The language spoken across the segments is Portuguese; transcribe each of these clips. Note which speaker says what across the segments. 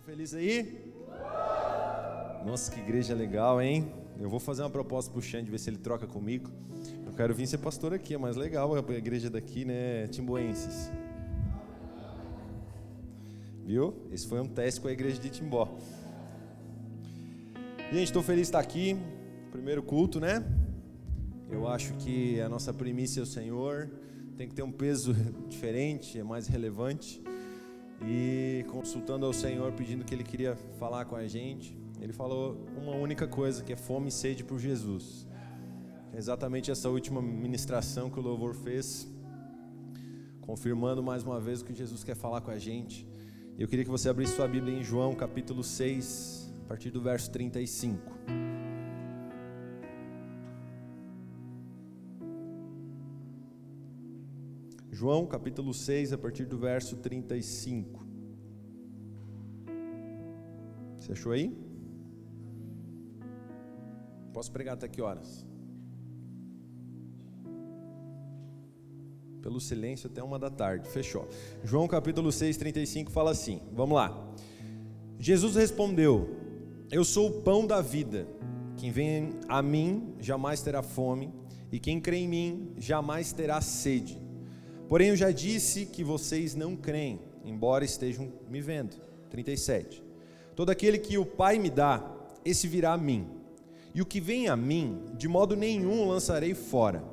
Speaker 1: tá feliz aí? Nossa, que igreja legal, hein? Eu vou fazer uma proposta pro Xande, ver se ele troca comigo. Eu quero vir ser pastor aqui, é mais legal a igreja daqui, né? Timboenses. Viu? Esse foi um teste com a igreja de Timbó. Gente, estou feliz de estar aqui. Primeiro culto, né? Eu acho que a nossa primícia é o Senhor. Tem que ter um peso diferente, é mais relevante e consultando ao Senhor, pedindo que Ele queria falar com a gente, Ele falou uma única coisa, que é fome e sede por Jesus. É exatamente essa última ministração que o louvor fez, confirmando mais uma vez o que Jesus quer falar com a gente. Eu queria que você abrisse sua Bíblia em João capítulo 6, a partir do verso 35. João capítulo 6, a partir do verso 35. Você achou aí? Posso pregar até que horas? Pelo silêncio até uma da tarde. Fechou. João capítulo 6, 35 fala assim: Vamos lá. Jesus respondeu: Eu sou o pão da vida. Quem vem a mim jamais terá fome, e quem crê em mim jamais terá sede. Porém, eu já disse que vocês não creem, embora estejam me vendo. 37. Todo aquele que o Pai me dá, esse virá a mim. E o que vem a mim, de modo nenhum lançarei fora.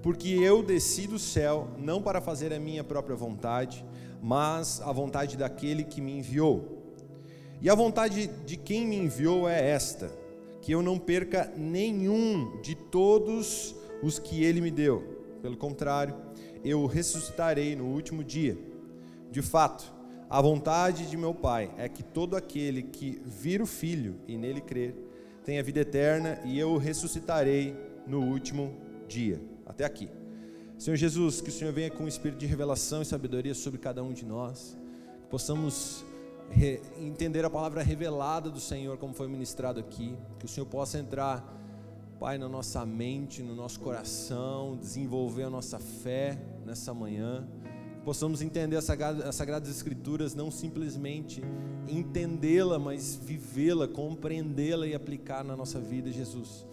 Speaker 1: Porque eu desci do céu não para fazer a minha própria vontade, mas a vontade daquele que me enviou. E a vontade de quem me enviou é esta: que eu não perca nenhum de todos os que ele me deu. Pelo contrário, eu ressuscitarei no último dia. De fato, a vontade de meu Pai é que todo aquele que vir o Filho e nele crer tenha vida eterna e eu o ressuscitarei no último dia. Até aqui. Senhor Jesus, que o Senhor venha com um espírito de revelação e sabedoria sobre cada um de nós, que possamos entender a palavra revelada do Senhor, como foi ministrado aqui, que o Senhor possa entrar Pai, na nossa mente, no nosso coração, desenvolver a nossa fé nessa manhã. Possamos entender as Sagradas Escrituras, não simplesmente entendê-la, mas vivê-la, compreendê-la e aplicar na nossa vida, Jesus.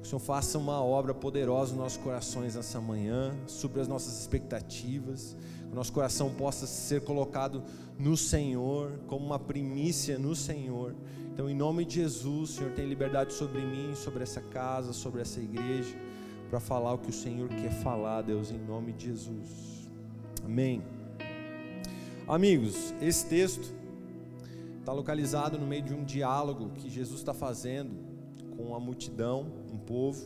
Speaker 1: Que o Senhor faça uma obra poderosa nos nossos corações nessa manhã, sobre as nossas expectativas, que o nosso coração possa ser colocado no Senhor, como uma primícia no Senhor então, em nome de Jesus, Senhor, tem liberdade sobre mim, sobre essa casa, sobre essa igreja, para falar o que o Senhor quer falar, Deus, em nome de Jesus. Amém. Amigos, esse texto está localizado no meio de um diálogo que Jesus está fazendo com a multidão, um povo,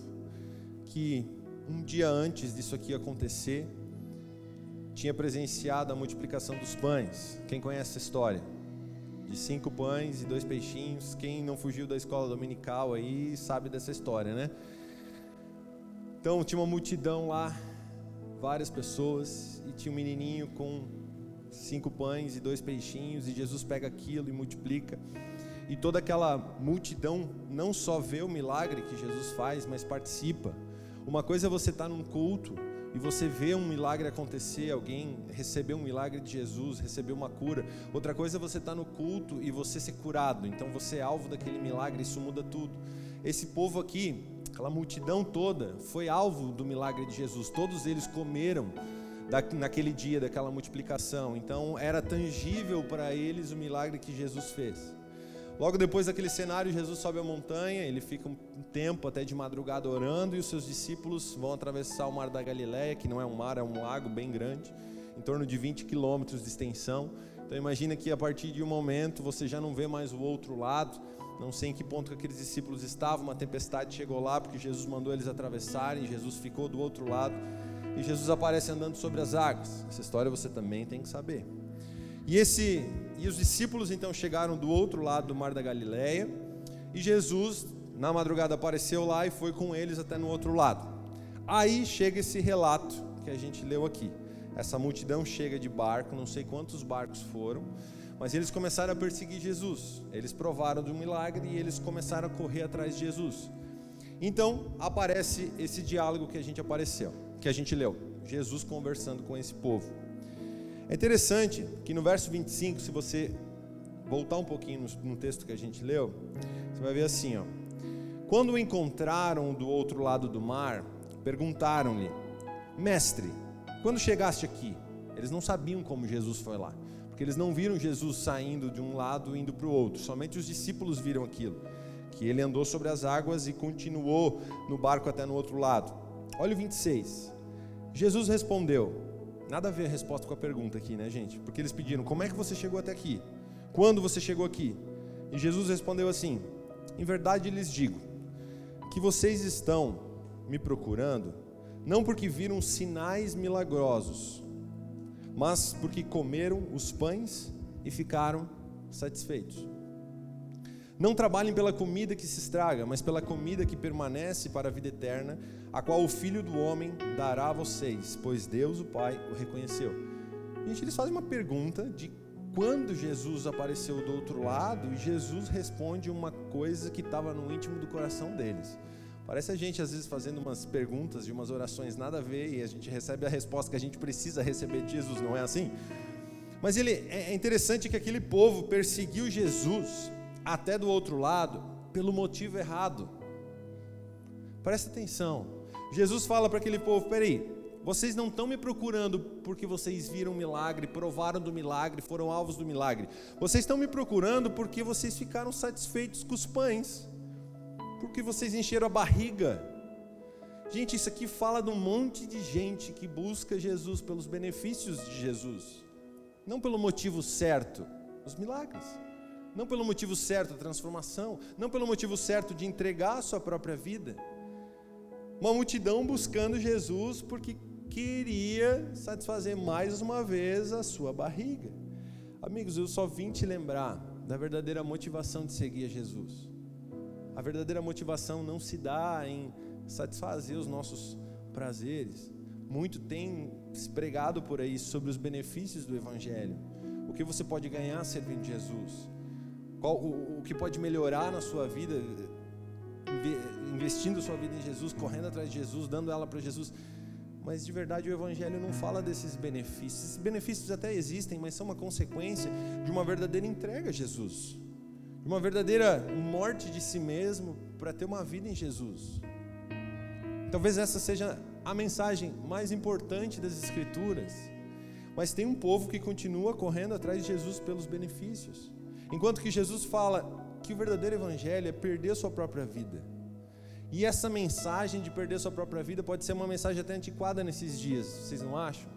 Speaker 1: que um dia antes disso aqui acontecer, tinha presenciado a multiplicação dos pães. Quem conhece essa história? De cinco pães e dois peixinhos. Quem não fugiu da escola dominical aí sabe dessa história, né? Então tinha uma multidão lá, várias pessoas, e tinha um menininho com cinco pães e dois peixinhos, e Jesus pega aquilo e multiplica. E toda aquela multidão não só vê o milagre que Jesus faz, mas participa. Uma coisa é você estar tá num culto e você vê um milagre acontecer, alguém receber um milagre de Jesus, receber uma cura. Outra coisa é você estar tá no culto e você ser curado. Então você é alvo daquele milagre, isso muda tudo. Esse povo aqui, aquela multidão toda, foi alvo do milagre de Jesus. Todos eles comeram naquele dia daquela multiplicação. Então era tangível para eles o milagre que Jesus fez. Logo depois daquele cenário, Jesus sobe a montanha, ele fica um tempo até de madrugada orando e os seus discípulos vão atravessar o mar da Galileia, que não é um mar, é um lago bem grande, em torno de 20 quilômetros de extensão. Então imagina que a partir de um momento você já não vê mais o outro lado. Não sei em que ponto que aqueles discípulos estavam, uma tempestade chegou lá porque Jesus mandou eles atravessarem, Jesus ficou do outro lado e Jesus aparece andando sobre as águas. Essa história você também tem que saber. E esse e os discípulos então chegaram do outro lado do mar da Galileia, e Jesus na madrugada apareceu lá e foi com eles até no outro lado. Aí chega esse relato que a gente leu aqui. Essa multidão chega de barco, não sei quantos barcos foram, mas eles começaram a perseguir Jesus. Eles provaram do milagre e eles começaram a correr atrás de Jesus. Então aparece esse diálogo que a gente apareceu, que a gente leu. Jesus conversando com esse povo. É interessante que no verso 25, se você voltar um pouquinho no, texto que a gente leu, você vai ver assim, ó. Quando o encontraram do outro lado do mar, perguntaram-lhe: Mestre, quando chegaste aqui? Eles não sabiam como Jesus foi lá, porque eles não viram Jesus saindo de um lado e indo para o outro, somente os discípulos viram aquilo, que ele andou sobre as águas e continuou no barco até no outro lado. Olha o 26. Jesus respondeu, nada a ver a resposta com a pergunta aqui, né, gente? Porque eles pediram: Como é que você chegou até aqui? Quando você chegou aqui? E Jesus respondeu assim: Em verdade lhes digo, que vocês estão me procurando, não porque viram sinais milagrosos, mas porque comeram os pães e ficaram satisfeitos. Não trabalhem pela comida que se estraga, mas pela comida que permanece para a vida eterna, a qual o Filho do Homem dará a vocês, pois Deus, o Pai, o reconheceu. Gente, eles fazem uma pergunta de quando Jesus apareceu do outro lado, e Jesus responde uma coisa que estava no íntimo do coração deles. Parece a gente às vezes fazendo umas perguntas de umas orações nada a ver e a gente recebe a resposta que a gente precisa receber de Jesus, não é assim? Mas ele é, é interessante que aquele povo perseguiu Jesus até do outro lado pelo motivo errado. Presta atenção. Jesus fala para aquele povo: peraí, vocês não estão me procurando porque vocês viram milagre, provaram do milagre, foram alvos do milagre. Vocês estão me procurando porque vocês ficaram satisfeitos com os pães porque vocês encheram a barriga. Gente, isso aqui fala de um monte de gente que busca Jesus pelos benefícios de Jesus, não pelo motivo certo, os milagres, não pelo motivo certo, a transformação, não pelo motivo certo de entregar a sua própria vida. Uma multidão buscando Jesus porque queria satisfazer mais uma vez a sua barriga. Amigos, eu só vim te lembrar da verdadeira motivação de seguir a Jesus. A verdadeira motivação não se dá em satisfazer os nossos prazeres. Muito tem pregado por aí sobre os benefícios do Evangelho. O que você pode ganhar servindo Jesus? Qual, o, o que pode melhorar na sua vida, investindo sua vida em Jesus, correndo atrás de Jesus, dando ela para Jesus. Mas de verdade o Evangelho não fala desses benefícios. Esses benefícios até existem, mas são uma consequência de uma verdadeira entrega a Jesus uma verdadeira morte de si mesmo para ter uma vida em Jesus. Talvez essa seja a mensagem mais importante das Escrituras. Mas tem um povo que continua correndo atrás de Jesus pelos benefícios. Enquanto que Jesus fala que o verdadeiro evangelho é perder sua própria vida. E essa mensagem de perder sua própria vida pode ser uma mensagem até antiquada nesses dias, vocês não acham?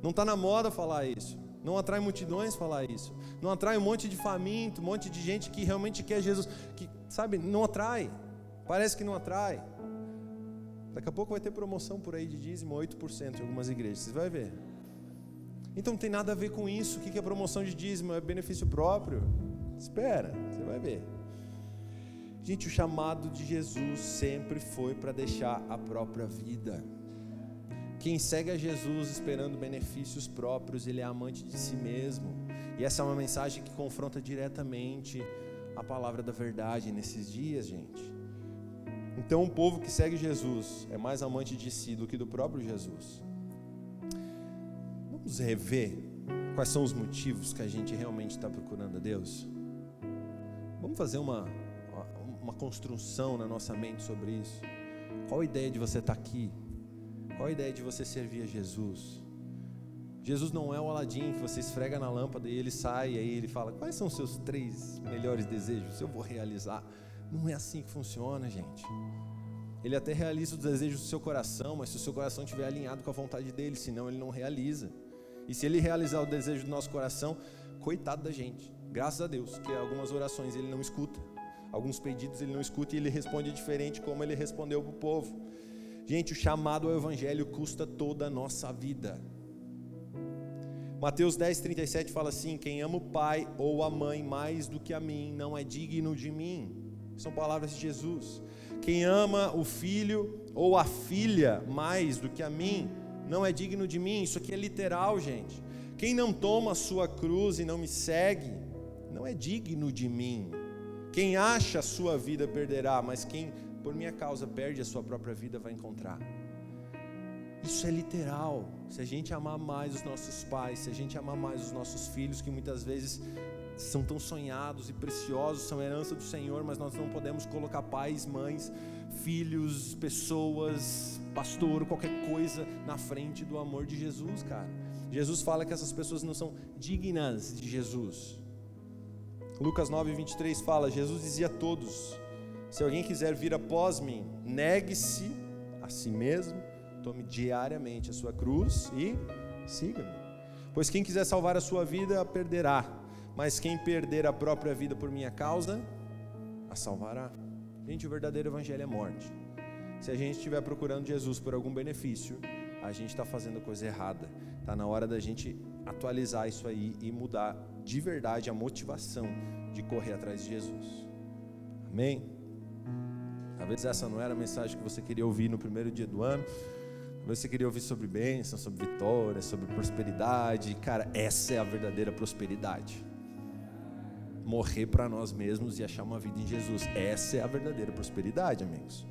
Speaker 1: Não está na moda falar isso. Não atrai multidões falar isso. Não atrai um monte de faminto, um monte de gente que realmente quer Jesus. Que, sabe, não atrai. Parece que não atrai. Daqui a pouco vai ter promoção por aí de dízimo 8% em algumas igrejas. Você vai ver. Então não tem nada a ver com isso. O que é promoção de dízimo? É benefício próprio? Espera, você vai ver. Gente, o chamado de Jesus sempre foi para deixar a própria vida. Quem segue a Jesus esperando benefícios próprios, ele é amante de si mesmo. E essa é uma mensagem que confronta diretamente a palavra da verdade nesses dias, gente. Então, um povo que segue Jesus é mais amante de si do que do próprio Jesus. Rever quais são os motivos que a gente realmente está procurando a Deus? Vamos fazer uma, uma construção na nossa mente sobre isso. Qual a ideia de você estar tá aqui? Qual a ideia de você servir a Jesus? Jesus não é o Aladim que você esfrega na lâmpada e ele sai e aí ele fala: Quais são os seus três melhores desejos? Eu vou realizar. Não é assim que funciona, gente. Ele até realiza os desejos do seu coração, mas se o seu coração estiver alinhado com a vontade dele, senão ele não realiza. E se ele realizar o desejo do nosso coração, coitado da gente. Graças a Deus, que algumas orações ele não escuta, alguns pedidos ele não escuta e ele responde diferente como ele respondeu para o povo. Gente, o chamado ao Evangelho custa toda a nossa vida. Mateus 10, 37 fala assim: Quem ama o pai ou a mãe mais do que a mim, não é digno de mim. São palavras de Jesus. Quem ama o filho ou a filha mais do que a mim, não é digno de mim. Isso aqui é literal, gente. Quem não toma a sua cruz e não me segue, não é digno de mim. Quem acha a sua vida perderá, mas quem por minha causa perde a sua própria vida, vai encontrar. Isso é literal. Se a gente amar mais os nossos pais, se a gente amar mais os nossos filhos, que muitas vezes são tão sonhados e preciosos, são herança do Senhor, mas nós não podemos colocar pais, mães, filhos, pessoas, pastor, qualquer coisa na frente do amor de Jesus, cara. Jesus fala que essas pessoas não são dignas de Jesus. Lucas 9, 23 fala: Jesus dizia a todos: Se alguém quiser vir após mim, negue-se a si mesmo, tome diariamente a sua cruz e siga-me. Pois quem quiser salvar a sua vida, a perderá, mas quem perder a própria vida por minha causa, a salvará. Gente, o verdadeiro evangelho é morte. Se a gente estiver procurando Jesus por algum benefício, a gente está fazendo coisa errada. Está na hora da gente atualizar isso aí e mudar de verdade a motivação de correr atrás de Jesus. Amém? Talvez essa não era a mensagem que você queria ouvir no primeiro dia do ano. Talvez você queria ouvir sobre bênção, sobre vitória, sobre prosperidade. Cara, essa é a verdadeira prosperidade. Morrer para nós mesmos e achar uma vida em Jesus. Essa é a verdadeira prosperidade, amigos.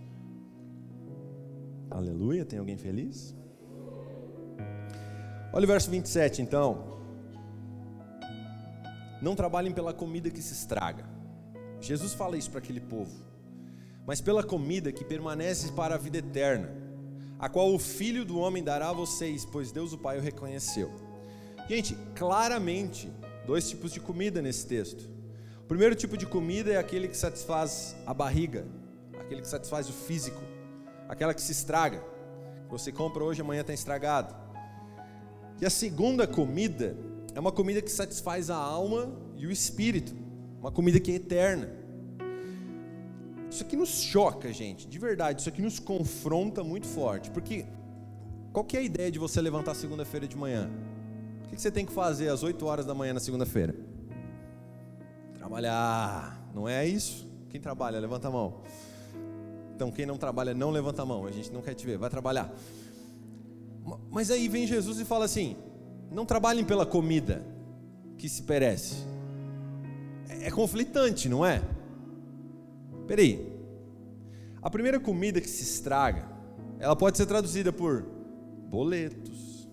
Speaker 1: Aleluia. Tem alguém feliz? Olha o verso 27 então. Não trabalhem pela comida que se estraga. Jesus fala isso para aquele povo. Mas pela comida que permanece para a vida eterna, a qual o Filho do Homem dará a vocês, pois Deus o Pai o reconheceu. Gente, claramente, dois tipos de comida nesse texto. Primeiro tipo de comida é aquele que satisfaz a barriga, aquele que satisfaz o físico, aquela que se estraga. Você compra hoje, amanhã está estragado. E a segunda comida é uma comida que satisfaz a alma e o espírito, uma comida que é eterna. Isso aqui nos choca, gente, de verdade, isso aqui nos confronta muito forte, porque qual que é a ideia de você levantar segunda-feira de manhã? O que você tem que fazer às 8 horas da manhã na segunda-feira? Trabalhar, não é isso? Quem trabalha, levanta a mão. Então, quem não trabalha, não levanta a mão, a gente não quer te ver, vai trabalhar. Mas aí vem Jesus e fala assim: não trabalhem pela comida que se perece. É, é conflitante, não é? Peraí. A primeira comida que se estraga, ela pode ser traduzida por boletos,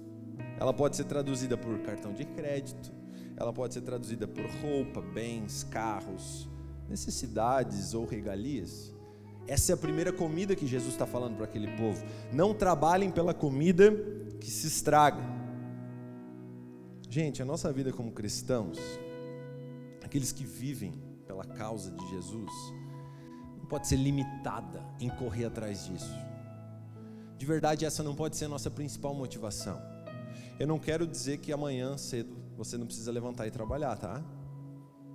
Speaker 1: ela pode ser traduzida por cartão de crédito, ela pode ser traduzida por roupa, bens, carros, necessidades ou regalias. Essa é a primeira comida que Jesus está falando para aquele povo. Não trabalhem pela comida que se estraga. Gente, a nossa vida como cristãos, aqueles que vivem pela causa de Jesus, não pode ser limitada em correr atrás disso. De verdade, essa não pode ser a nossa principal motivação. Eu não quero dizer que amanhã cedo você não precisa levantar e trabalhar, tá?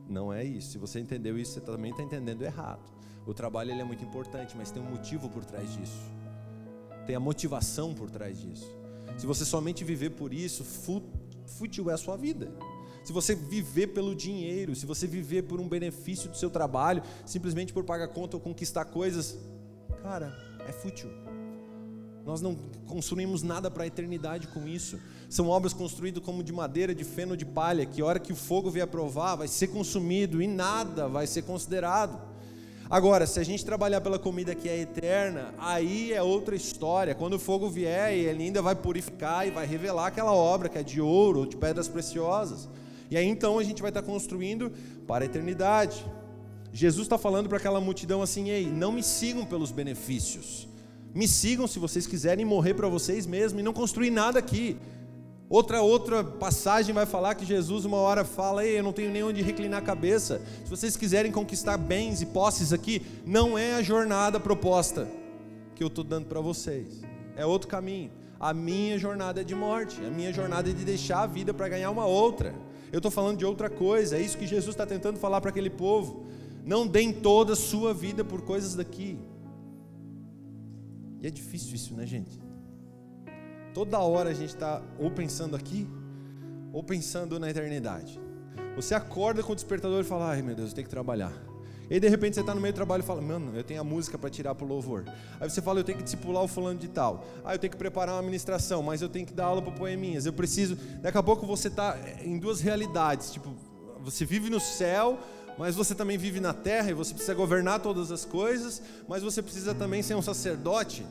Speaker 1: Não é isso. Se você entendeu isso, você também está entendendo errado. O trabalho ele é muito importante, mas tem um motivo por trás disso. Tem a motivação por trás disso. Se você somente viver por isso, fútil é a sua vida. Se você viver pelo dinheiro, se você viver por um benefício do seu trabalho, simplesmente por pagar conta ou conquistar coisas, cara, é fútil. Nós não construímos nada para a eternidade com isso. São obras construídas como de madeira, de feno, de palha, que a hora que o fogo vier provar, vai ser consumido e nada vai ser considerado. Agora, se a gente trabalhar pela comida que é eterna, aí é outra história. Quando o fogo vier, ele ainda vai purificar e vai revelar aquela obra que é de ouro ou de pedras preciosas. E aí então a gente vai estar construindo para a eternidade. Jesus está falando para aquela multidão assim: ei, não me sigam pelos benefícios. Me sigam se vocês quiserem morrer para vocês mesmos e não construir nada aqui. Outra outra passagem vai falar que Jesus uma hora fala: "Ei, eu não tenho nem onde reclinar a cabeça. Se vocês quiserem conquistar bens e posses aqui, não é a jornada proposta que eu estou dando para vocês. É outro caminho. A minha jornada é de morte. A minha jornada é de deixar a vida para ganhar uma outra. Eu estou falando de outra coisa. É isso que Jesus está tentando falar para aquele povo. Não deem toda a sua vida por coisas daqui. E é difícil isso, né, gente? Toda hora a gente está ou pensando aqui, ou pensando na eternidade. Você acorda com o despertador e fala: Ai meu Deus, eu tenho que trabalhar. E aí, de repente você está no meio do trabalho e fala: Mano, eu tenho a música para tirar para o louvor. Aí você fala: Eu tenho que discipular o fulano de tal. Ah, eu tenho que preparar uma administração, mas eu tenho que dar aula para poeminhas. Eu preciso. Daqui a pouco você está em duas realidades. Tipo, você vive no céu, mas você também vive na terra e você precisa governar todas as coisas, mas você precisa também ser um sacerdote.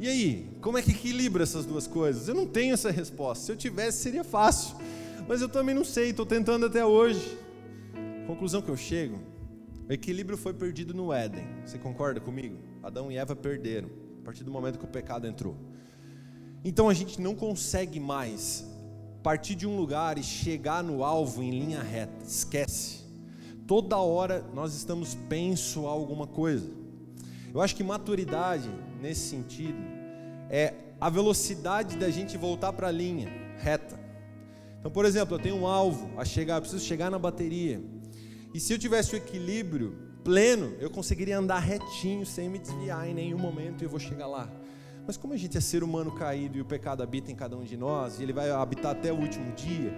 Speaker 1: E aí, como é que equilibra essas duas coisas? Eu não tenho essa resposta. Se eu tivesse, seria fácil. Mas eu também não sei, estou tentando até hoje. conclusão que eu chego, o equilíbrio foi perdido no Éden. Você concorda comigo? Adão e Eva perderam a partir do momento que o pecado entrou. Então a gente não consegue mais partir de um lugar e chegar no alvo em linha reta. Esquece. Toda hora nós estamos penso a alguma coisa. Eu acho que maturidade nesse sentido é a velocidade da gente voltar para a linha reta. Então, por exemplo, eu tenho um alvo a chegar, eu preciso chegar na bateria. E se eu tivesse o equilíbrio pleno, eu conseguiria andar retinho sem me desviar em nenhum momento e eu vou chegar lá. Mas como a gente é ser humano caído e o pecado habita em cada um de nós, e ele vai habitar até o último dia,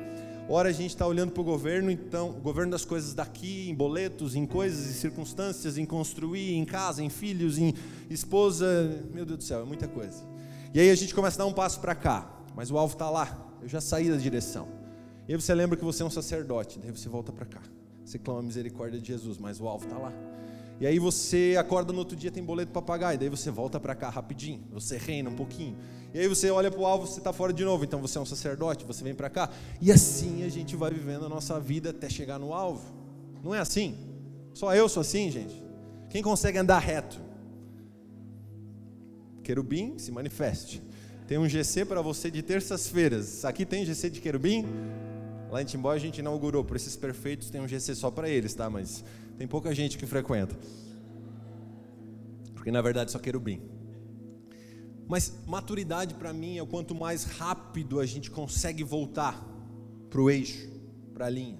Speaker 1: ora a gente está olhando para o governo, então, o governo das coisas daqui, em boletos, em coisas e circunstâncias, em construir, em casa, em filhos, em esposa, meu Deus do céu, é muita coisa. E aí a gente começa a dar um passo para cá, mas o alvo está lá, eu já saí da direção. E aí você lembra que você é um sacerdote, daí você volta para cá. Você clama a misericórdia de Jesus, mas o alvo está lá. E aí você acorda no outro dia, tem boleto para pagar, e daí você volta para cá rapidinho, você reina um pouquinho. E aí você olha para o alvo, você está fora de novo, então você é um sacerdote, você vem para cá. E assim a gente vai vivendo a nossa vida até chegar no alvo. Não é assim? Só eu sou assim, gente. Quem consegue andar reto? Querubim, se manifeste. Tem um GC para você de terças-feiras. Aqui tem GC de querubim? Lá em Timbó a gente inaugurou, por esses perfeitos tem um GC só para eles, tá? Mas tem pouca gente que frequenta. Porque na verdade só querubim. Mas maturidade para mim é o quanto mais rápido a gente consegue voltar para o eixo, para a linha.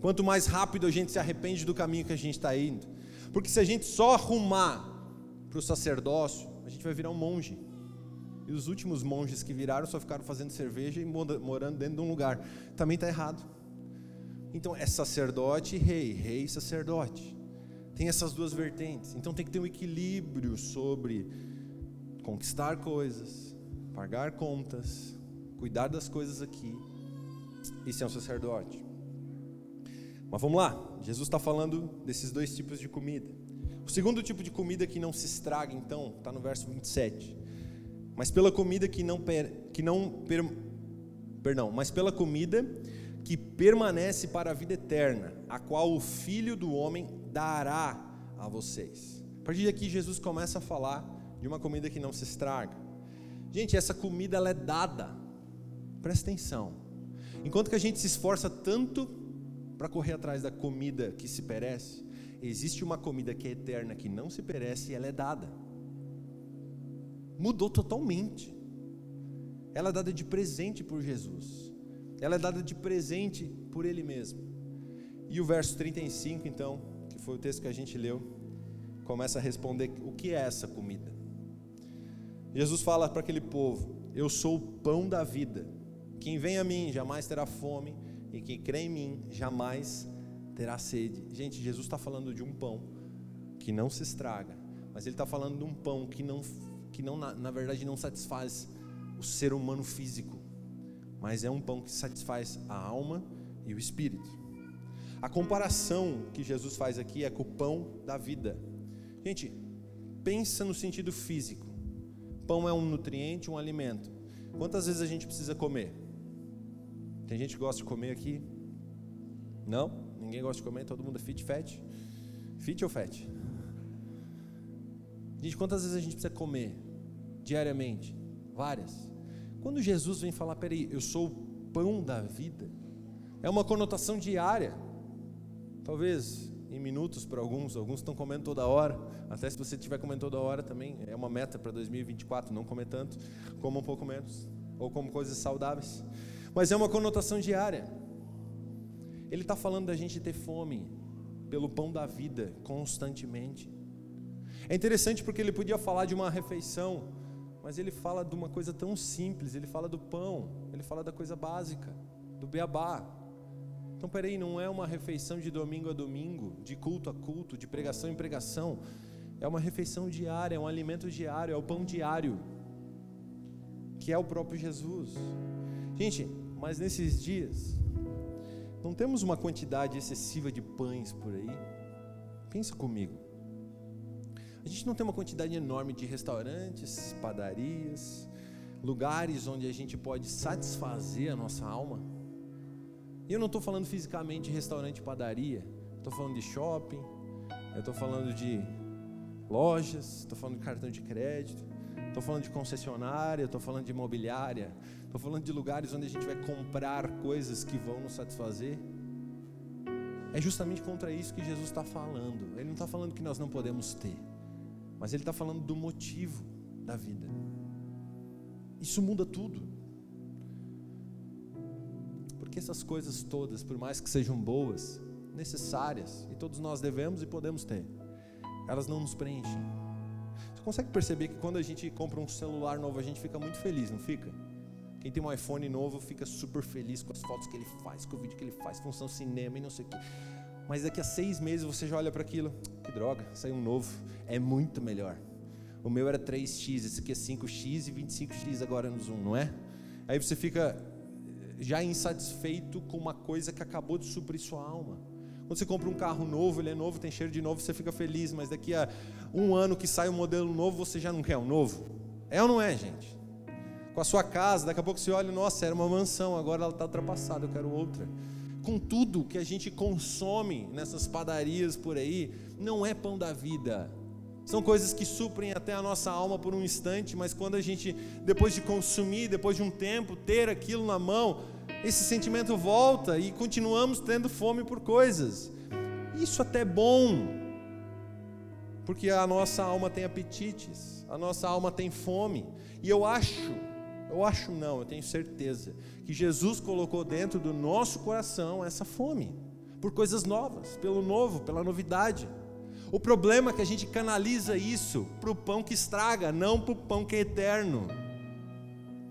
Speaker 1: Quanto mais rápido a gente se arrepende do caminho que a gente está indo. Porque se a gente só arrumar para o sacerdócio, a gente vai virar um monge. E os últimos monges que viraram só ficaram fazendo cerveja e morando dentro de um lugar. Também está errado. Então é sacerdote e rei, rei e sacerdote. Tem essas duas vertentes. Então tem que ter um equilíbrio sobre conquistar coisas, pagar contas, cuidar das coisas aqui e ser um sacerdote. Mas vamos lá, Jesus está falando desses dois tipos de comida. O segundo tipo de comida que não se estraga, então, está no verso 27. Mas pela comida que não, que não per, perdão, mas pela comida que permanece para a vida eterna, a qual o Filho do Homem dará a vocês. A partir daqui, Jesus começa a falar de uma comida que não se estraga. Gente, essa comida ela é dada. Presta atenção. Enquanto que a gente se esforça tanto para correr atrás da comida que se perece, existe uma comida que é eterna, que não se perece e ela é dada. Mudou totalmente. Ela é dada de presente por Jesus ela é dada de presente por Ele mesmo. E o verso 35, então, que foi o texto que a gente leu, começa a responder o que é essa comida. Jesus fala para aquele povo: Eu sou o pão da vida. Quem vem a mim jamais terá fome, e quem crê em mim jamais terá sede. Gente, Jesus está falando de um pão que não se estraga, mas Ele está falando de um pão que não, que não na, na verdade não satisfaz o ser humano físico mas é um pão que satisfaz a alma e o espírito. A comparação que Jesus faz aqui é com o pão da vida. Gente, pensa no sentido físico. Pão é um nutriente, um alimento. Quantas vezes a gente precisa comer? Tem gente que gosta de comer aqui? Não? Ninguém gosta de comer? Todo mundo é fit, fat? Fit ou fat? Gente, quantas vezes a gente precisa comer diariamente? Várias. Quando Jesus vem falar, peraí, eu sou o pão da vida, é uma conotação diária. Talvez em minutos para alguns, alguns estão comendo toda hora. Até se você estiver comendo toda hora também, é uma meta para 2024, não comer tanto, coma um pouco menos, ou como coisas saudáveis. Mas é uma conotação diária. Ele está falando da gente ter fome pelo pão da vida constantemente. É interessante porque ele podia falar de uma refeição mas ele fala de uma coisa tão simples, ele fala do pão, ele fala da coisa básica, do beabá. Então, peraí, não é uma refeição de domingo a domingo, de culto a culto, de pregação em pregação. É uma refeição diária, é um alimento diário, é o pão diário, que é o próprio Jesus. Gente, mas nesses dias, não temos uma quantidade excessiva de pães por aí? Pensa comigo. A gente não tem uma quantidade enorme de restaurantes, padarias, lugares onde a gente pode satisfazer a nossa alma. E eu não estou falando fisicamente de restaurante e padaria, estou falando de shopping, eu estou falando de lojas, estou falando de cartão de crédito, estou falando de concessionária, estou falando de imobiliária, estou falando de lugares onde a gente vai comprar coisas que vão nos satisfazer. É justamente contra isso que Jesus está falando. Ele não está falando que nós não podemos ter, mas ele está falando do motivo da vida. Isso muda tudo. Porque essas coisas todas, por mais que sejam boas, necessárias, e todos nós devemos e podemos ter, elas não nos preenchem. Você consegue perceber que quando a gente compra um celular novo, a gente fica muito feliz, não fica? Quem tem um iPhone novo fica super feliz com as fotos que ele faz, com o vídeo que ele faz, função cinema e não sei o quê. Mas daqui a seis meses você já olha para aquilo, que droga, saiu um novo, é muito melhor. O meu era 3x, esse aqui é 5x e 25x agora no Zoom, não é? Aí você fica já insatisfeito com uma coisa que acabou de suprir sua alma. Quando você compra um carro novo, ele é novo, tem cheiro de novo, você fica feliz, mas daqui a um ano que sai um modelo novo, você já não quer um novo? É ou não é, gente? Com a sua casa, daqui a pouco você olha, nossa, era uma mansão, agora ela está ultrapassada, eu quero outra. Com tudo que a gente consome nessas padarias por aí, não é pão da vida. São coisas que suprem até a nossa alma por um instante, mas quando a gente, depois de consumir, depois de um tempo, ter aquilo na mão, esse sentimento volta e continuamos tendo fome por coisas. Isso até é bom, porque a nossa alma tem apetites, a nossa alma tem fome, e eu acho, eu acho não, eu tenho certeza, que Jesus colocou dentro do nosso coração essa fome, por coisas novas, pelo novo, pela novidade. O problema é que a gente canaliza isso para o pão que estraga, não para o pão que é eterno.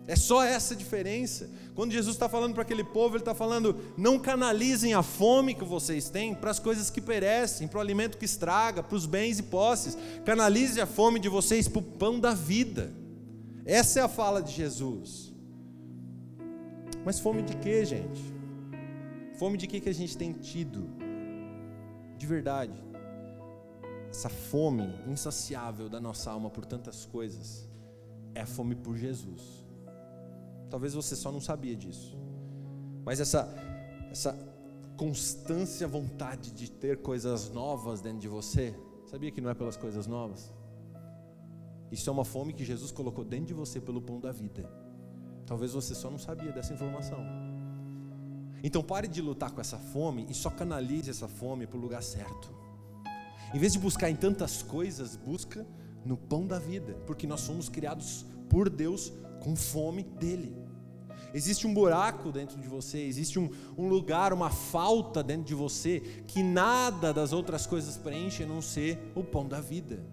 Speaker 1: É só essa diferença. Quando Jesus está falando para aquele povo, Ele está falando: não canalizem a fome que vocês têm para as coisas que perecem, para o alimento que estraga, para os bens e posses. Canalize a fome de vocês para o pão da vida. Essa é a fala de Jesus. Mas fome de quê, gente? Fome de quê que a gente tem tido? De verdade. Essa fome insaciável da nossa alma por tantas coisas é a fome por Jesus. Talvez você só não sabia disso. Mas essa essa constância vontade de ter coisas novas dentro de você, sabia que não é pelas coisas novas? Isso é uma fome que Jesus colocou dentro de você pelo pão da vida. Talvez você só não sabia dessa informação. Então pare de lutar com essa fome e só canalize essa fome para o lugar certo. Em vez de buscar em tantas coisas, busca no pão da vida, porque nós somos criados por Deus com fome dele. Existe um buraco dentro de você, existe um, um, lugar, uma falta dentro de você que nada das outras coisas preenche a não ser o pão da vida.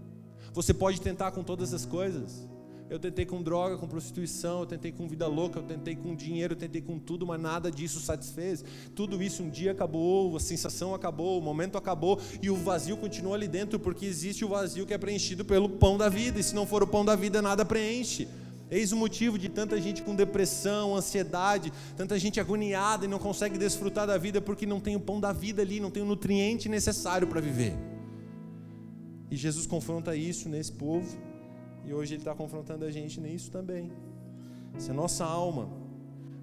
Speaker 1: Você pode tentar com todas as coisas. Eu tentei com droga, com prostituição, eu tentei com vida louca, eu tentei com dinheiro, eu tentei com tudo, mas nada disso satisfez. Tudo isso um dia acabou, a sensação acabou, o momento acabou e o vazio continua ali dentro, porque existe o vazio que é preenchido pelo pão da vida, e se não for o pão da vida, nada preenche. Eis o motivo de tanta gente com depressão, ansiedade, tanta gente agoniada e não consegue desfrutar da vida porque não tem o pão da vida ali, não tem o nutriente necessário para viver. E Jesus confronta isso nesse povo, e hoje Ele está confrontando a gente nisso também. Se a nossa alma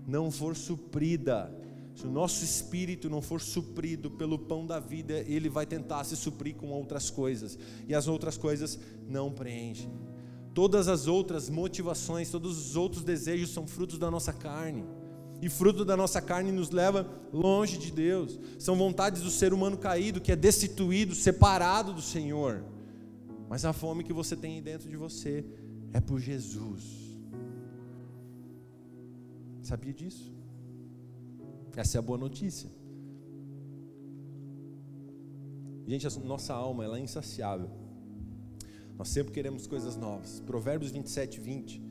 Speaker 1: não for suprida, se o nosso espírito não for suprido pelo pão da vida, ele vai tentar se suprir com outras coisas, e as outras coisas não preenchem. Todas as outras motivações, todos os outros desejos são frutos da nossa carne. E fruto da nossa carne nos leva longe de Deus. São vontades do ser humano caído, que é destituído, separado do Senhor. Mas a fome que você tem dentro de você é por Jesus. Sabia disso? Essa é a boa notícia. Gente, a nossa alma ela é insaciável. Nós sempre queremos coisas novas. Provérbios 27, 20,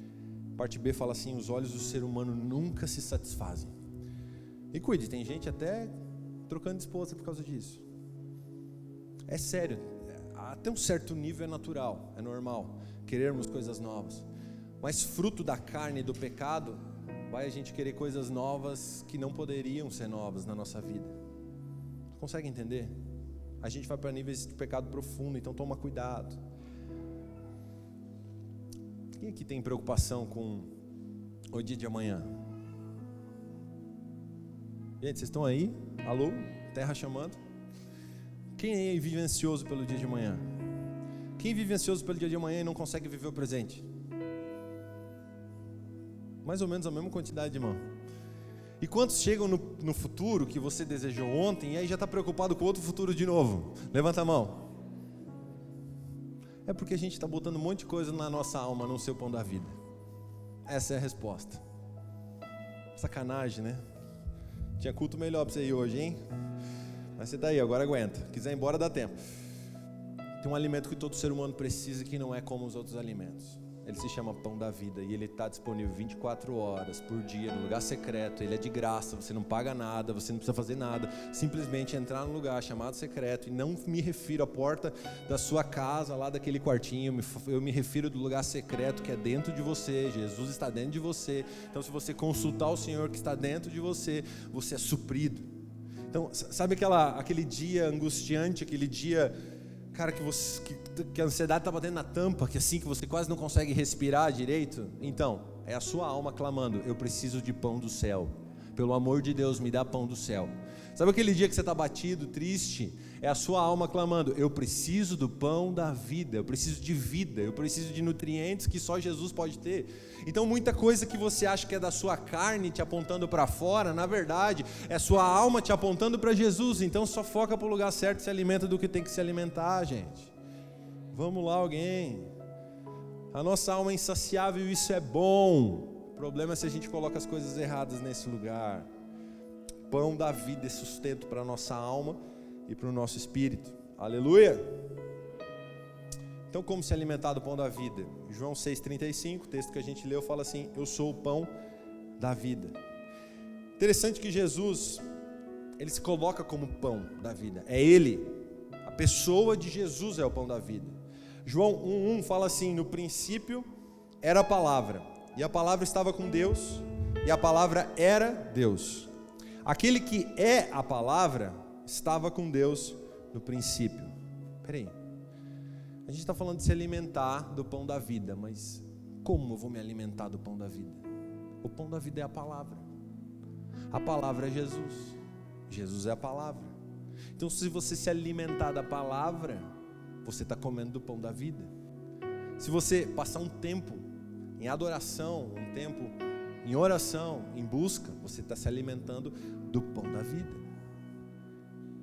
Speaker 1: parte B fala assim: os olhos do ser humano nunca se satisfazem. E cuide, tem gente até trocando de esposa por causa disso. É sério, até um certo nível é natural, é normal querermos coisas novas. Mas fruto da carne e do pecado, vai a gente querer coisas novas que não poderiam ser novas na nossa vida. Consegue entender? A gente vai para níveis de pecado profundo, então toma cuidado. Quem aqui tem preocupação com o dia de amanhã? Gente, vocês estão aí? Alô? Terra chamando? Quem é vive ansioso pelo dia de amanhã? Quem vive ansioso pelo dia de amanhã e não consegue viver o presente? Mais ou menos a mesma quantidade, irmão. E quantos chegam no, no futuro que você desejou ontem e aí já está preocupado com outro futuro de novo? Levanta a mão. É porque a gente está botando um monte de coisa na nossa alma, no seu pão da vida. Essa é a resposta. Sacanagem, né? Tinha culto melhor para você ir hoje, hein? Mas você está aí, agora aguenta. Quiser ir embora, dá tempo. Tem um alimento que todo ser humano precisa que não é como os outros alimentos. Ele se chama Pão da Vida e ele está disponível 24 horas por dia no lugar secreto. Ele é de graça, você não paga nada, você não precisa fazer nada. Simplesmente entrar no lugar chamado secreto e não me refiro à porta da sua casa, lá daquele quartinho. Eu me refiro do lugar secreto que é dentro de você. Jesus está dentro de você. Então, se você consultar o Senhor que está dentro de você, você é suprido. Então, sabe aquela, aquele dia angustiante, aquele dia cara, que, você, que, que a ansiedade está batendo na tampa, que assim, que você quase não consegue respirar direito, então, é a sua alma clamando: Eu preciso de pão do céu. Pelo amor de Deus, me dá pão do céu. Sabe aquele dia que você está batido, triste? É a sua alma clamando: Eu preciso do pão da vida, eu preciso de vida, eu preciso de nutrientes que só Jesus pode ter. Então, muita coisa que você acha que é da sua carne te apontando para fora, na verdade, é sua alma te apontando para Jesus. Então, só foca para o lugar certo e se alimenta do que tem que se alimentar, gente. Vamos lá, alguém. A nossa alma é insaciável isso é bom. O problema é se a gente coloca as coisas erradas nesse lugar. Pão da vida e sustento para a nossa alma e para o nosso espírito. Aleluia! Então, como se alimentar do pão da vida? João 6,35, o texto que a gente leu, fala assim: Eu sou o pão da vida. Interessante que Jesus, ele se coloca como pão da vida. É Ele, a pessoa de Jesus é o pão da vida. João 1,1 fala assim: No princípio era a palavra, e a palavra estava com Deus, e a palavra era Deus. Aquele que é a palavra estava com Deus no princípio. Peraí. A gente está falando de se alimentar do pão da vida, mas como eu vou me alimentar do pão da vida? O pão da vida é a palavra. A palavra é Jesus. Jesus é a palavra. Então, se você se alimentar da palavra, você está comendo do pão da vida. Se você passar um tempo em adoração, um tempo em oração, em busca, você está se alimentando do pão da vida.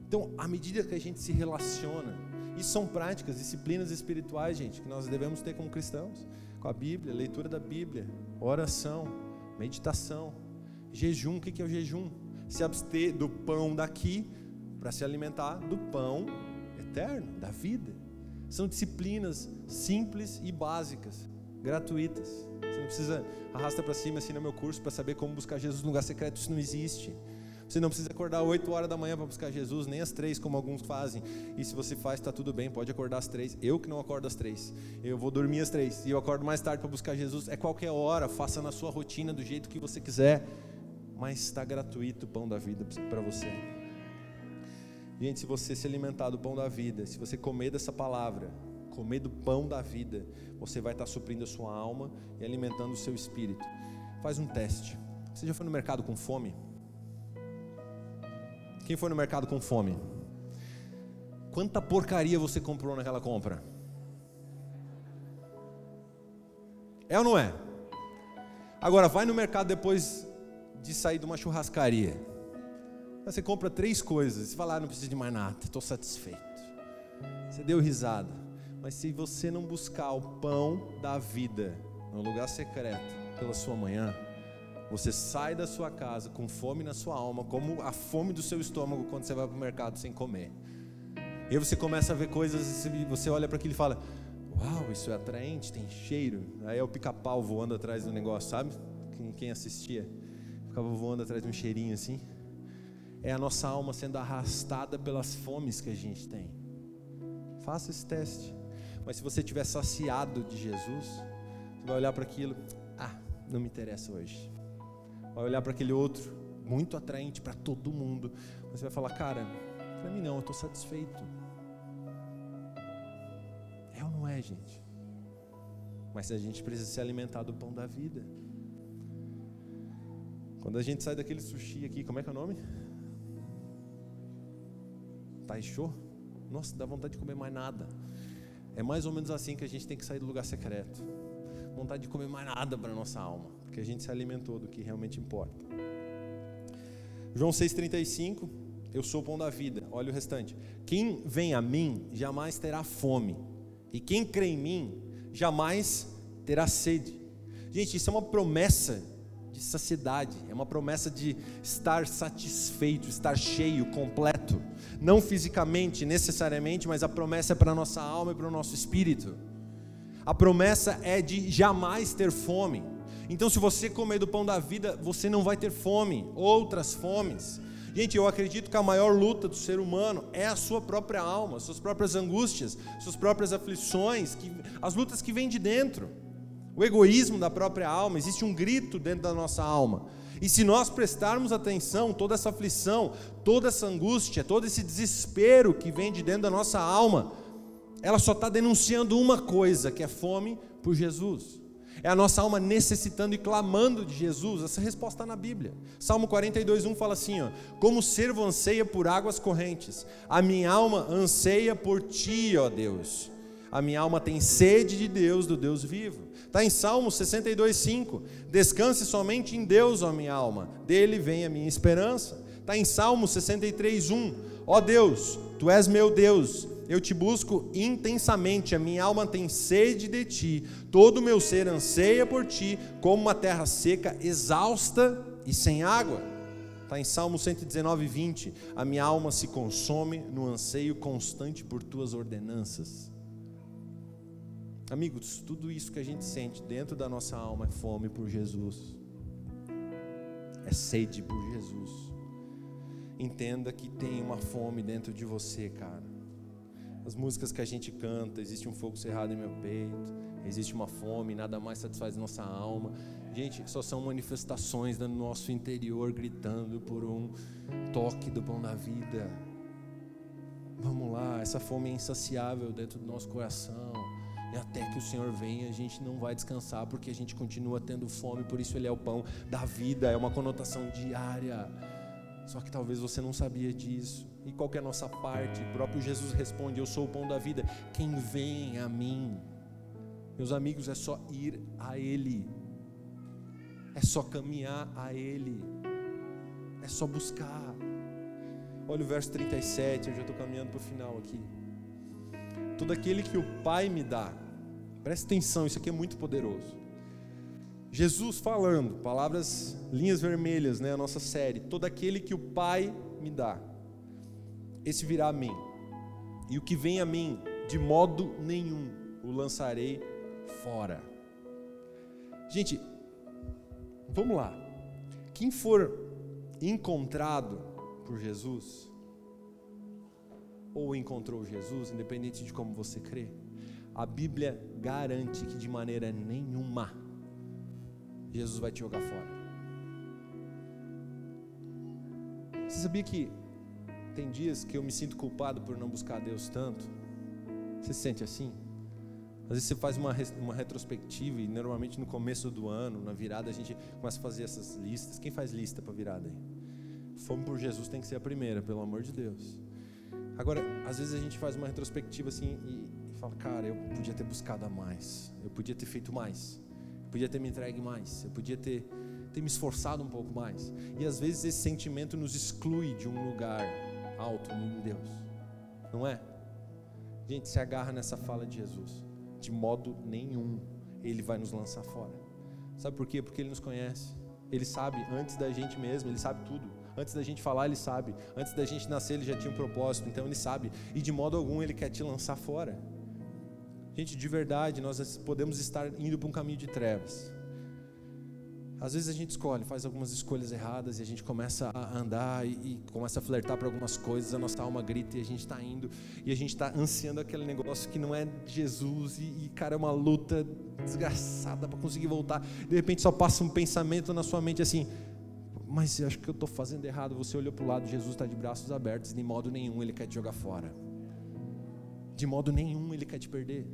Speaker 1: Então, à medida que a gente se relaciona, isso são práticas, disciplinas espirituais, gente, que nós devemos ter como cristãos. Com a Bíblia, leitura da Bíblia, oração, meditação, jejum. O que é o jejum? Se abster do pão daqui para se alimentar do pão eterno, da vida. São disciplinas simples e básicas, gratuitas. Você não precisa arrasta para cima assim no meu curso para saber como buscar Jesus no lugar secreto. Isso não existe. Você não precisa acordar 8 horas da manhã para buscar Jesus, nem às 3, como alguns fazem. E se você faz, está tudo bem, pode acordar às 3. Eu que não acordo às 3. Eu vou dormir às 3. E eu acordo mais tarde para buscar Jesus. É qualquer hora, faça na sua rotina, do jeito que você quiser. Mas está gratuito o pão da vida para você. Gente, se você se alimentar do pão da vida, se você comer dessa palavra, comer do pão da vida, você vai estar suprindo a sua alma e alimentando o seu espírito. Faz um teste. Você já foi no mercado com fome? Quem foi no mercado com fome? Quanta porcaria você comprou naquela compra? É ou não é? Agora, vai no mercado depois de sair de uma churrascaria. Você compra três coisas. Você fala, ah, não preciso de mais nada, estou satisfeito. Você deu risada. Mas se você não buscar o pão da vida no lugar secreto pela sua manhã, você sai da sua casa com fome na sua alma, como a fome do seu estômago quando você vai para o mercado sem comer. E aí você começa a ver coisas e você olha para aquilo e fala: Uau, isso é atraente, tem cheiro. Aí é o pica-pau voando atrás do negócio, sabe? Quem, assistia ficava voando atrás de um cheirinho assim. É a nossa alma sendo arrastada pelas fomes que a gente tem. Faça esse teste. Mas se você estiver saciado de Jesus, você vai olhar para aquilo: Ah, não me interessa hoje vai olhar para aquele outro, muito atraente para todo mundo. Você vai falar, cara, para mim não, eu estou satisfeito. É ou não é, gente? Mas a gente precisa se alimentar do pão da vida. Quando a gente sai daquele sushi aqui, como é que é o nome? Taisho? Nossa, dá vontade de comer mais nada. É mais ou menos assim que a gente tem que sair do lugar secreto. Vontade de comer mais nada para nossa alma, porque a gente se alimentou do que realmente importa. João 6,35, eu sou o pão da vida. Olha o restante. Quem vem a mim jamais terá fome, e quem crê em mim jamais terá sede. Gente, isso é uma promessa de saciedade, é uma promessa de estar satisfeito, estar cheio, completo. Não fisicamente, necessariamente, mas a promessa é para a nossa alma e para o nosso espírito. A promessa é de jamais ter fome. Então, se você comer do pão da vida, você não vai ter fome, outras fomes. Gente, eu acredito que a maior luta do ser humano é a sua própria alma, suas próprias angústias, suas próprias aflições, que, as lutas que vêm de dentro. O egoísmo da própria alma, existe um grito dentro da nossa alma. E se nós prestarmos atenção, toda essa aflição, toda essa angústia, todo esse desespero que vem de dentro da nossa alma, ela só está denunciando uma coisa, que é fome por Jesus. É a nossa alma necessitando e clamando de Jesus. Essa resposta está na Bíblia. Salmo 42, 1 fala assim: ó, Como o servo anseia por águas correntes, a minha alma anseia por ti, ó Deus. A minha alma tem sede de Deus, do Deus vivo. Está em Salmo 62, 5. Descanse somente em Deus, ó minha alma, dele vem a minha esperança. Está em Salmo 63, 1. Ó Deus, tu és meu Deus eu te busco intensamente, a minha alma tem sede de ti, todo o meu ser anseia por ti, como uma terra seca, exausta e sem água. Está em Salmo 119, 20. A minha alma se consome no anseio constante por tuas ordenanças. Amigos, tudo isso que a gente sente dentro da nossa alma é fome por Jesus, é sede por Jesus. Entenda que tem uma fome dentro de você, cara as músicas que a gente canta, existe um fogo cerrado em meu peito, existe uma fome, nada mais satisfaz nossa alma. Gente, só são manifestações do nosso interior gritando por um toque do pão da vida. Vamos lá, essa fome é insaciável dentro do nosso coração. E até que o Senhor venha, a gente não vai descansar, porque a gente continua tendo fome, por isso Ele é o pão da vida, é uma conotação diária. Só que talvez você não sabia disso. E qual é a nossa parte? O próprio Jesus responde: Eu sou o pão da vida. Quem vem a mim, meus amigos, é só ir a Ele, é só caminhar a Ele, é só buscar. Olha o verso 37, eu já estou caminhando para o final aqui. Todo aquele que o Pai me dá, presta atenção, isso aqui é muito poderoso. Jesus falando, palavras, linhas vermelhas, né, a nossa série. Todo aquele que o Pai me dá esse virá a mim. E o que vem a mim, de modo nenhum o lançarei fora. Gente, vamos lá. Quem for encontrado por Jesus, ou encontrou Jesus, independente de como você crê, a Bíblia garante que de maneira nenhuma Jesus vai te jogar fora. Você sabia que tem dias que eu me sinto culpado por não buscar Deus tanto. Você se sente assim? Às vezes você faz uma, uma retrospectiva e normalmente no começo do ano, na virada, a gente começa a fazer essas listas. Quem faz lista para virada aí? Fome por Jesus tem que ser a primeira, pelo amor de Deus. Agora, às vezes a gente faz uma retrospectiva assim e, e fala, cara, eu podia ter buscado a mais, eu podia ter feito mais, eu podia ter me entregue mais, eu podia ter, ter me esforçado um pouco mais. E às vezes esse sentimento nos exclui de um lugar alto em Deus. Não é? Gente, se agarra nessa fala de Jesus. De modo nenhum ele vai nos lançar fora. Sabe por quê? Porque ele nos conhece. Ele sabe antes da gente mesmo, ele sabe tudo. Antes da gente falar, ele sabe. Antes da gente nascer, ele já tinha um propósito, então ele sabe. E de modo algum ele quer te lançar fora. Gente, de verdade, nós podemos estar indo para um caminho de trevas. Às vezes a gente escolhe, faz algumas escolhas erradas e a gente começa a andar e, e começa a flertar para algumas coisas, a nossa alma grita e a gente está indo e a gente está ansiando aquele negócio que não é Jesus e, e cara, é uma luta desgraçada para conseguir voltar. De repente só passa um pensamento na sua mente assim: mas eu acho que eu estou fazendo errado. Você olhou para o lado, Jesus está de braços abertos, de modo nenhum ele quer te jogar fora, de modo nenhum ele quer te perder.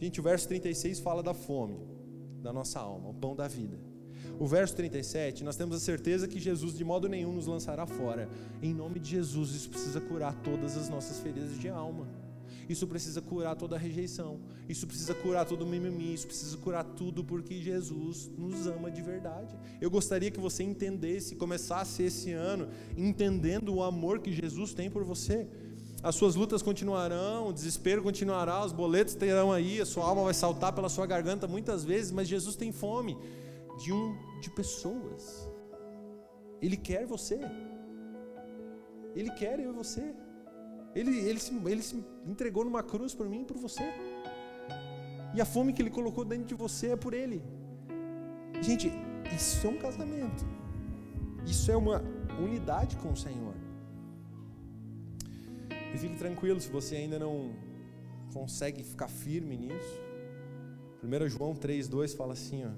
Speaker 1: Gente, o verso 36 fala da fome da nossa alma, o pão da vida. O verso 37, nós temos a certeza que Jesus de modo nenhum nos lançará fora. Em nome de Jesus, isso precisa curar todas as nossas feridas de alma. Isso precisa curar toda a rejeição. Isso precisa curar todo o mimimi. Isso precisa curar tudo porque Jesus nos ama de verdade. Eu gostaria que você entendesse, começasse esse ano entendendo o amor que Jesus tem por você. As suas lutas continuarão, o desespero continuará, os boletos terão aí, a sua alma vai saltar pela sua garganta muitas vezes, mas Jesus tem fome de um de pessoas. Ele quer você. Ele quer eu e você. Ele, ele, se, ele se entregou numa cruz por mim e por você. E a fome que ele colocou dentro de você é por ele. Gente, isso é um casamento. Isso é uma unidade com o Senhor. E fique tranquilo se você ainda não consegue ficar firme nisso. 1 João 3,2 fala assim: ó,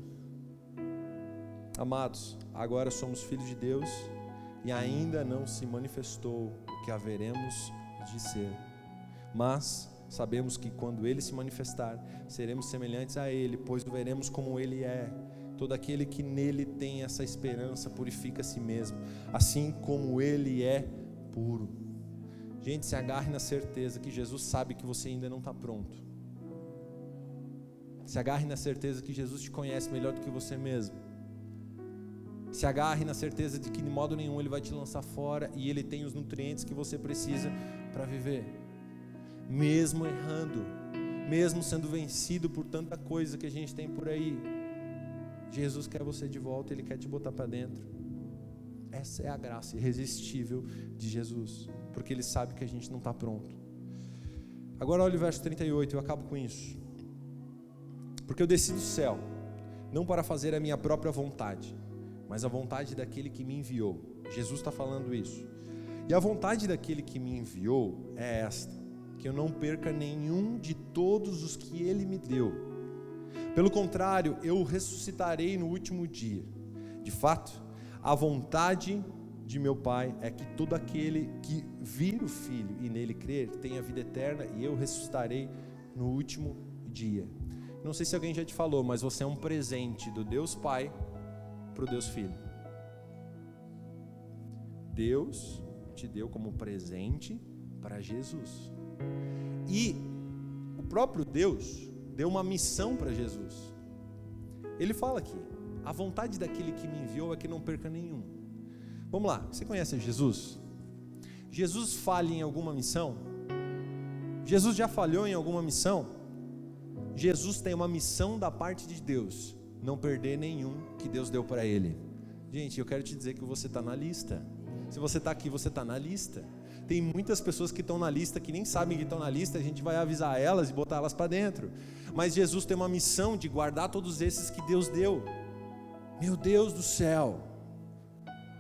Speaker 1: Amados, agora somos filhos de Deus e ainda não se manifestou o que haveremos de ser. Mas sabemos que quando ele se manifestar, seremos semelhantes a ele, pois o veremos como ele é. Todo aquele que nele tem essa esperança purifica a si mesmo, assim como ele é puro. Gente, se agarre na certeza que Jesus sabe que você ainda não está pronto. Se agarre na certeza que Jesus te conhece melhor do que você mesmo. Se agarre na certeza de que de modo nenhum ele vai te lançar fora e ele tem os nutrientes que você precisa para viver. Mesmo errando, mesmo sendo vencido por tanta coisa que a gente tem por aí, Jesus quer você de volta, ele quer te botar para dentro. Essa é a graça irresistível de Jesus, porque ele sabe que a gente não está pronto. Agora olha o verso 38, eu acabo com isso. Porque eu desci do céu, não para fazer a minha própria vontade, mas a vontade daquele que me enviou. Jesus está falando isso. E a vontade daquele que me enviou é esta: que eu não perca nenhum de todos os que ele me deu. Pelo contrário, eu ressuscitarei no último dia. De fato, a vontade de meu Pai é que todo aquele que vir o Filho e nele crer tenha vida eterna e eu ressuscitarei no último dia. Não sei se alguém já te falou, mas você é um presente do Deus Pai para o Deus Filho. Deus te deu como presente para Jesus. E o próprio Deus deu uma missão para Jesus. Ele fala aqui: a vontade daquele que me enviou é que não perca nenhum. Vamos lá, você conhece Jesus? Jesus falha em alguma missão? Jesus já falhou em alguma missão? Jesus tem uma missão da parte de Deus, não perder nenhum que Deus deu para ele. Gente, eu quero te dizer que você está na lista. Se você está aqui, você está na lista. Tem muitas pessoas que estão na lista que nem sabem que estão na lista, a gente vai avisar elas e botar elas para dentro. Mas Jesus tem uma missão de guardar todos esses que Deus deu. Meu Deus do céu.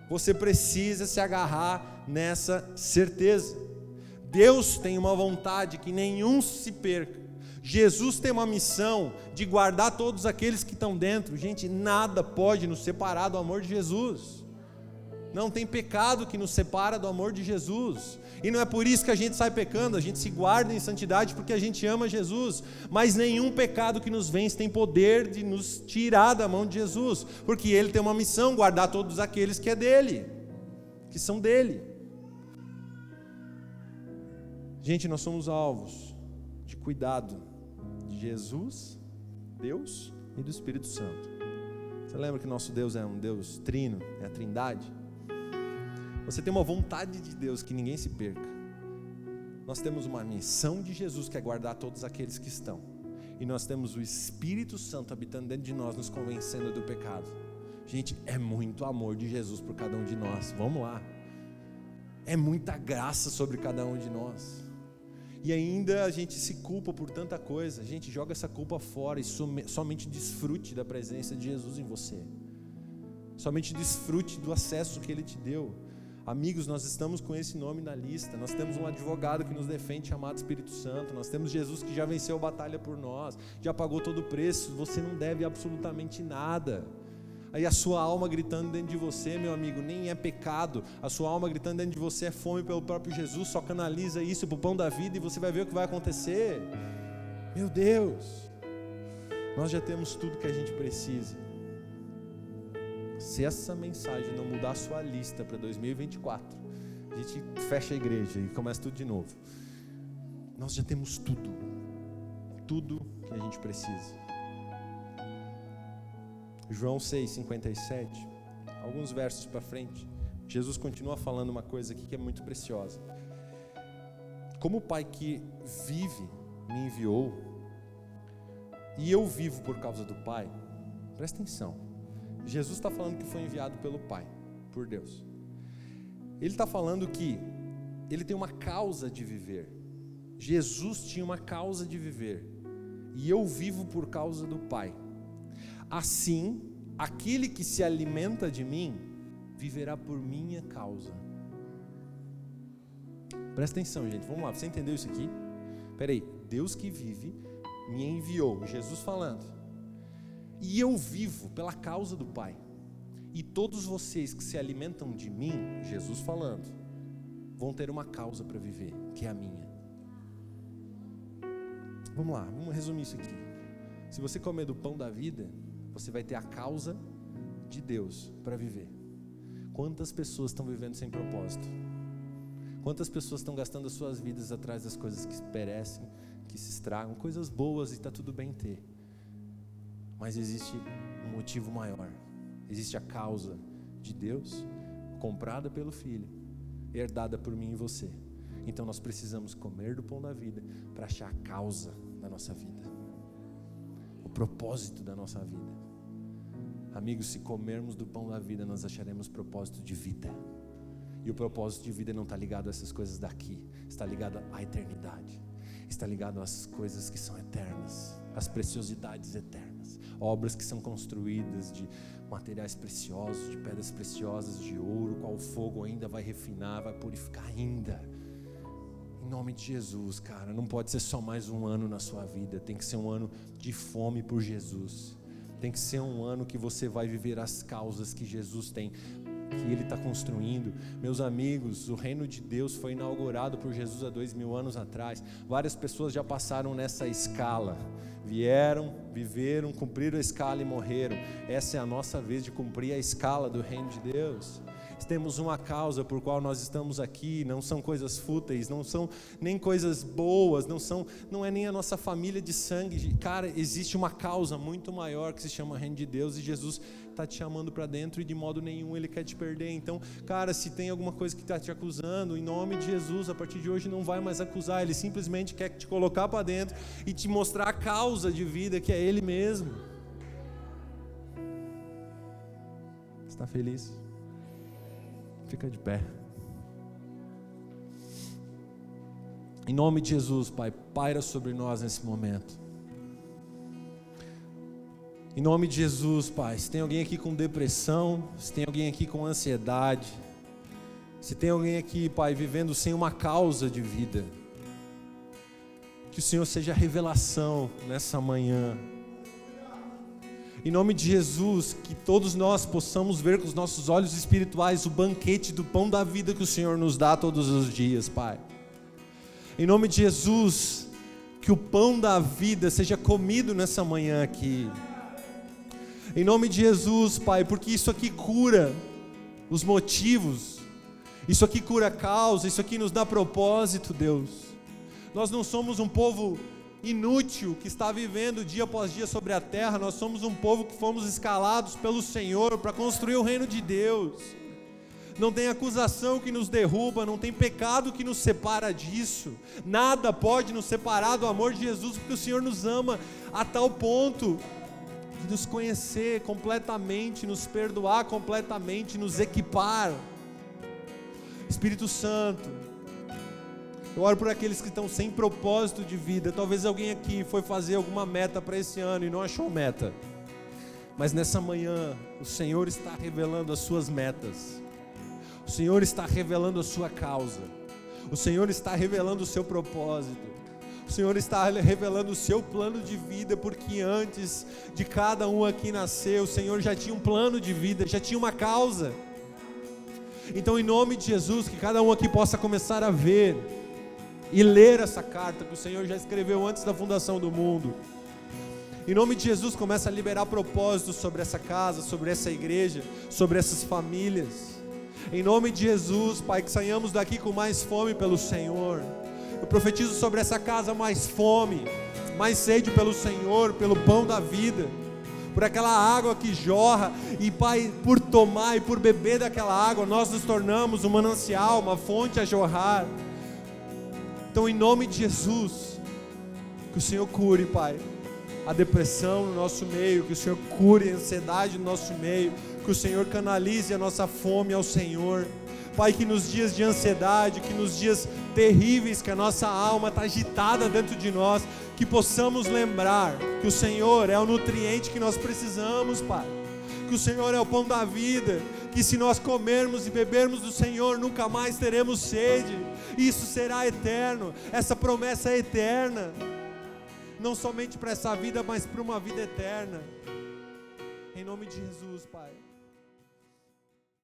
Speaker 1: Você precisa se agarrar nessa certeza. Deus tem uma vontade que nenhum se perca. Jesus tem uma missão de guardar todos aqueles que estão dentro. Gente, nada pode nos separar do amor de Jesus. Não tem pecado que nos separa do amor de Jesus. E não é por isso que a gente sai pecando, a gente se guarda em santidade porque a gente ama Jesus. Mas nenhum pecado que nos vence tem poder de nos tirar da mão de Jesus, porque ele tem uma missão: guardar todos aqueles que é dele, que são dele. Gente, nós somos alvos de cuidado de Jesus, Deus e do Espírito Santo. Você lembra que nosso Deus é um Deus trino, é a Trindade? Você tem uma vontade de Deus que ninguém se perca. Nós temos uma missão de Jesus que é guardar todos aqueles que estão. E nós temos o Espírito Santo habitando dentro de nós, nos convencendo do pecado. Gente, é muito amor de Jesus por cada um de nós. Vamos lá. É muita graça sobre cada um de nós. E ainda a gente se culpa por tanta coisa. A gente joga essa culpa fora e somente desfrute da presença de Jesus em você. Somente desfrute do acesso que Ele te deu. Amigos, nós estamos com esse nome na lista. Nós temos um advogado que nos defende, chamado Espírito Santo. Nós temos Jesus que já venceu a batalha por nós, já pagou todo o preço. Você não deve absolutamente nada. Aí a sua alma gritando dentro de você, meu amigo, nem é pecado. A sua alma gritando dentro de você é fome pelo próprio Jesus. Só canaliza isso para o pão da vida e você vai ver o que vai acontecer. Meu Deus, nós já temos tudo que a gente precisa. Se essa mensagem não mudar a sua lista para 2024, a gente fecha a igreja e começa tudo de novo. Nós já temos tudo. Tudo que a gente precisa. João 6:57. Alguns versos para frente. Jesus continua falando uma coisa aqui que é muito preciosa. Como o Pai que vive me enviou, e eu vivo por causa do Pai, presta atenção. Jesus está falando que foi enviado pelo Pai, por Deus. Ele está falando que ele tem uma causa de viver. Jesus tinha uma causa de viver. E eu vivo por causa do Pai. Assim, aquele que se alimenta de mim, viverá por minha causa. Presta atenção, gente. Vamos lá. Você entendeu isso aqui? Peraí. Deus que vive me enviou. Jesus falando. E eu vivo pela causa do Pai. E todos vocês que se alimentam de mim, Jesus falando, vão ter uma causa para viver, que é a minha. Vamos lá, vamos resumir isso aqui. Se você comer do pão da vida, você vai ter a causa de Deus para viver. Quantas pessoas estão vivendo sem propósito? Quantas pessoas estão gastando as suas vidas atrás das coisas que perecem, que se estragam, coisas boas e está tudo bem ter. Mas existe um motivo maior. Existe a causa de Deus, comprada pelo Filho, herdada por mim e você. Então nós precisamos comer do pão da vida para achar a causa da nossa vida, o propósito da nossa vida. Amigos, se comermos do pão da vida, nós acharemos propósito de vida. E o propósito de vida não está ligado a essas coisas daqui, está ligado à eternidade, está ligado às coisas que são eternas, às preciosidades eternas, obras que são construídas de materiais preciosos, de pedras preciosas, de ouro, qual o fogo ainda vai refinar, vai purificar ainda. Em nome de Jesus, cara, não pode ser só mais um ano na sua vida, tem que ser um ano de fome por Jesus tem que ser um ano que você vai viver as causas que Jesus tem, que Ele está construindo. Meus amigos, o reino de Deus foi inaugurado por Jesus há dois mil anos atrás. Várias pessoas já passaram nessa escala. Vieram, viveram, cumpriram a escala e morreram. Essa é a nossa vez de cumprir a escala do reino de Deus temos uma causa por qual nós estamos aqui, não são coisas fúteis, não são nem coisas boas, não são, não é nem a nossa família de sangue. Cara, existe uma causa muito maior que se chama reino de Deus e Jesus está te chamando para dentro e de modo nenhum ele quer te perder. Então, cara, se tem alguma coisa que está te acusando, em nome de Jesus, a partir de hoje não vai mais acusar, ele simplesmente quer te colocar para dentro e te mostrar a causa de vida que é ele mesmo. Está feliz? Fica de pé. Em nome de Jesus, Pai, paira sobre nós nesse momento. Em nome de Jesus, Pai, se tem alguém aqui com depressão, se tem alguém aqui com ansiedade, se tem alguém aqui, Pai, vivendo sem uma causa de vida, que o Senhor seja revelação nessa manhã em nome de Jesus, que todos nós possamos ver com os nossos olhos espirituais o banquete do pão da vida que o Senhor nos dá todos os dias, Pai. Em nome de Jesus, que o pão da vida seja comido nessa manhã aqui. Em nome de Jesus, Pai, porque isso aqui cura os motivos, isso aqui cura a causa, isso aqui nos dá propósito, Deus. Nós não somos um povo inútil que está vivendo dia após dia sobre a terra. Nós somos um povo que fomos escalados pelo Senhor para construir o reino de Deus. Não tem acusação que nos derruba, não tem pecado que nos separa disso. Nada pode nos separar do amor de Jesus, porque o Senhor nos ama a tal ponto de nos conhecer completamente, nos perdoar completamente, nos equipar. Espírito Santo, eu oro por aqueles que estão sem propósito de vida. Talvez alguém aqui foi fazer alguma meta para esse ano e não achou meta. Mas nessa manhã, o Senhor está revelando as suas metas. O Senhor está revelando a sua causa. O Senhor está revelando o seu propósito. O Senhor está revelando o seu plano de vida, porque antes de cada um aqui nascer, o Senhor já tinha um plano de vida, já tinha uma causa. Então, em nome de Jesus, que cada um aqui possa começar a ver e ler essa carta que o Senhor já escreveu antes da fundação do mundo. Em nome de Jesus, começa a liberar propósitos sobre essa casa, sobre essa igreja, sobre essas famílias. Em nome de Jesus, Pai, que saiamos daqui com mais fome pelo Senhor. Eu profetizo sobre essa casa mais fome, mais sede pelo Senhor, pelo pão da vida, por aquela água que jorra, e Pai, por tomar e por beber daquela água, nós nos tornamos um manancial, uma fonte a jorrar. Então, em nome de Jesus, que o Senhor cure, Pai, a depressão no nosso meio, que o Senhor cure a ansiedade no nosso meio, que o Senhor canalize a nossa fome ao Senhor. Pai, que nos dias de ansiedade, que nos dias terríveis que a nossa alma está agitada dentro de nós, que possamos lembrar que o Senhor é o nutriente que nós precisamos, Pai. Que o Senhor é o pão da vida, que se nós comermos e bebermos do Senhor, nunca mais teremos sede. Isso será eterno. Essa promessa é eterna não somente para essa vida, mas para uma vida eterna. Em nome de Jesus, Pai.